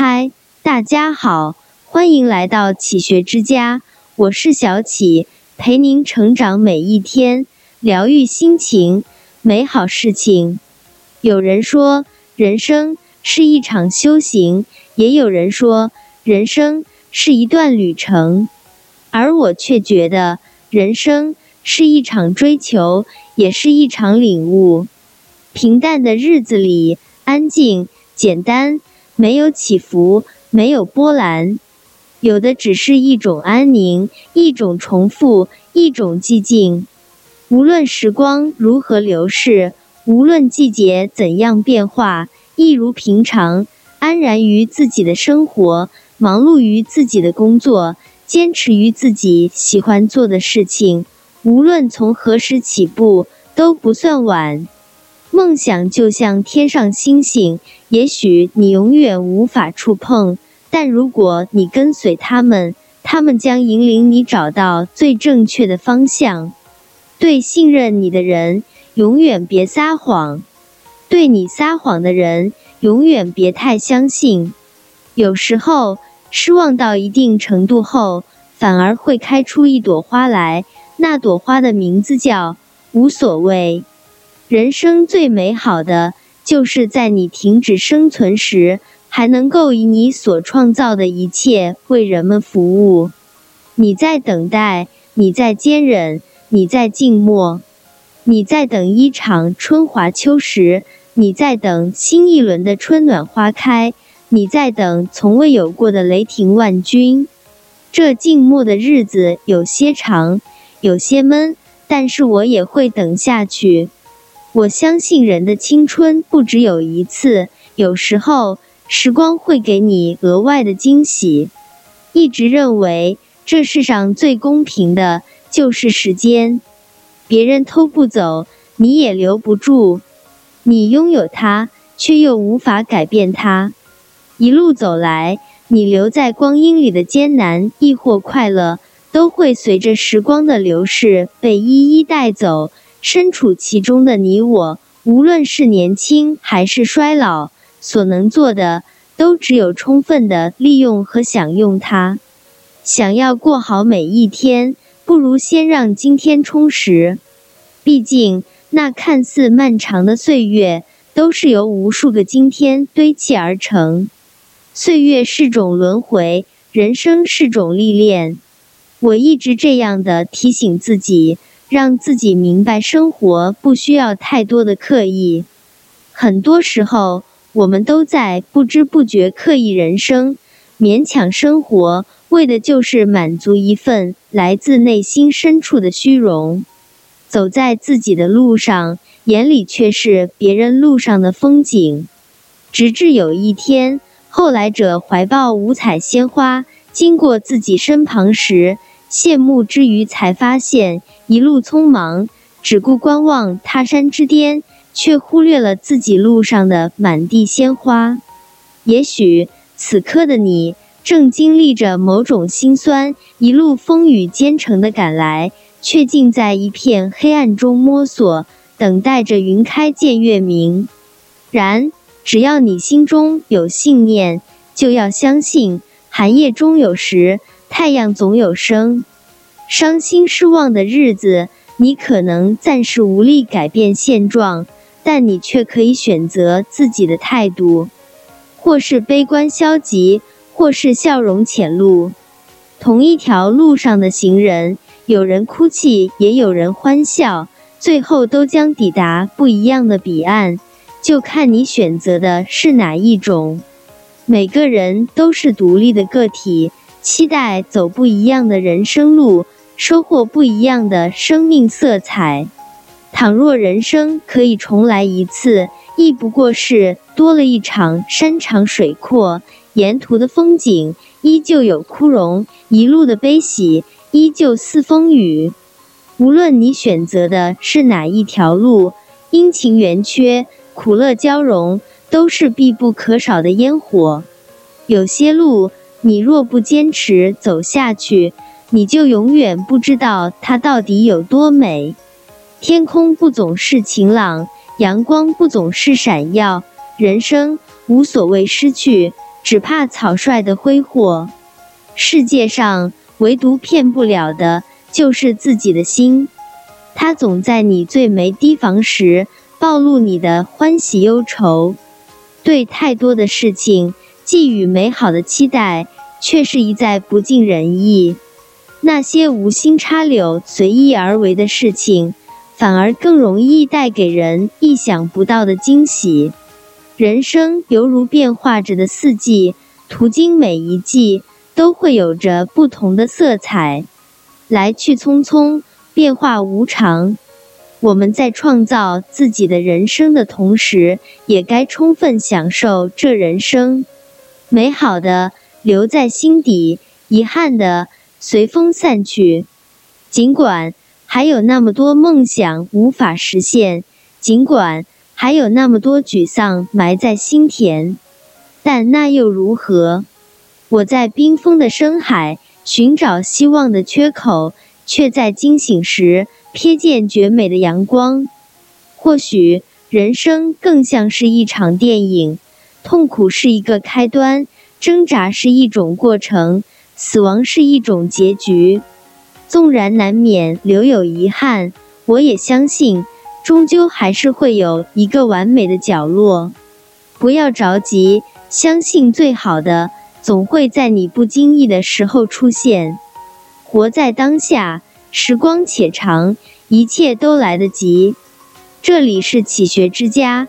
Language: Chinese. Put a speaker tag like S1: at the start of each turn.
S1: 嗨，大家好，欢迎来到启学之家，我是小启，陪您成长每一天，疗愈心情，美好事情。有人说，人生是一场修行，也有人说，人生是一段旅程，而我却觉得，人生是一场追求，也是一场领悟。平淡的日子里，安静、简单。没有起伏，没有波澜，有的只是一种安宁，一种重复，一种寂静。无论时光如何流逝，无论季节怎样变化，一如平常，安然于自己的生活，忙碌于自己的工作，坚持于自己喜欢做的事情。无论从何时起步，都不算晚。梦想就像天上星星，也许你永远无法触碰，但如果你跟随他们，他们将引领你找到最正确的方向。对信任你的人，永远别撒谎；对你撒谎的人，永远别太相信。有时候，失望到一定程度后，反而会开出一朵花来，那朵花的名字叫无所谓。人生最美好的，就是在你停止生存时，还能够以你所创造的一切为人们服务。你在等待，你在坚忍，你在静默，你在等一场春华秋实，你在等新一轮的春暖花开，你在等从未有过的雷霆万钧。这静默的日子有些长，有些闷，但是我也会等下去。我相信人的青春不只有一次，有时候时光会给你额外的惊喜。一直认为这世上最公平的就是时间，别人偷不走，你也留不住。你拥有它，却又无法改变它。一路走来，你留在光阴里的艰难亦或快乐，都会随着时光的流逝被一一带走。身处其中的你我，无论是年轻还是衰老，所能做的都只有充分的利用和享用它。想要过好每一天，不如先让今天充实。毕竟，那看似漫长的岁月，都是由无数个今天堆砌而成。岁月是种轮回，人生是种历练。我一直这样的提醒自己。让自己明白，生活不需要太多的刻意。很多时候，我们都在不知不觉刻意人生，勉强生活，为的就是满足一份来自内心深处的虚荣。走在自己的路上，眼里却是别人路上的风景。直至有一天，后来者怀抱五彩鲜花经过自己身旁时。羡慕之余，才发现一路匆忙，只顾观望他山之巅，却忽略了自己路上的满地鲜花。也许此刻的你正经历着某种心酸，一路风雨兼程的赶来，却竟在一片黑暗中摸索，等待着云开见月明。然，只要你心中有信念，就要相信，寒夜终有时。太阳总有升，伤心失望的日子，你可能暂时无力改变现状，但你却可以选择自己的态度，或是悲观消极，或是笑容浅露。同一条路上的行人，有人哭泣，也有人欢笑，最后都将抵达不一样的彼岸，就看你选择的是哪一种。每个人都是独立的个体。期待走不一样的人生路，收获不一样的生命色彩。倘若人生可以重来一次，亦不过是多了一场山长水阔，沿途的风景依旧有枯荣，一路的悲喜依旧似风雨。无论你选择的是哪一条路，阴晴圆缺、苦乐交融，都是必不可少的烟火。有些路。你若不坚持走下去，你就永远不知道它到底有多美。天空不总是晴朗，阳光不总是闪耀，人生无所谓失去，只怕草率的挥霍。世界上唯独骗不了的，就是自己的心。它总在你最没提防时，暴露你的欢喜忧愁。对太多的事情寄予美好的期待，却是一再不尽人意。那些无心插柳、随意而为的事情，反而更容易带给人意想不到的惊喜。人生犹如变化着的四季，途经每一季都会有着不同的色彩，来去匆匆，变化无常。我们在创造自己的人生的同时，也该充分享受这人生。美好的留在心底，遗憾的。随风散去，尽管还有那么多梦想无法实现，尽管还有那么多沮丧埋在心田，但那又如何？我在冰封的深海寻找希望的缺口，却在惊醒时瞥见绝美的阳光。或许人生更像是一场电影，痛苦是一个开端，挣扎是一种过程。死亡是一种结局，纵然难免留有遗憾，我也相信，终究还是会有一个完美的角落。不要着急，相信最好的总会在你不经意的时候出现。活在当下，时光且长，一切都来得及。这里是启学之家，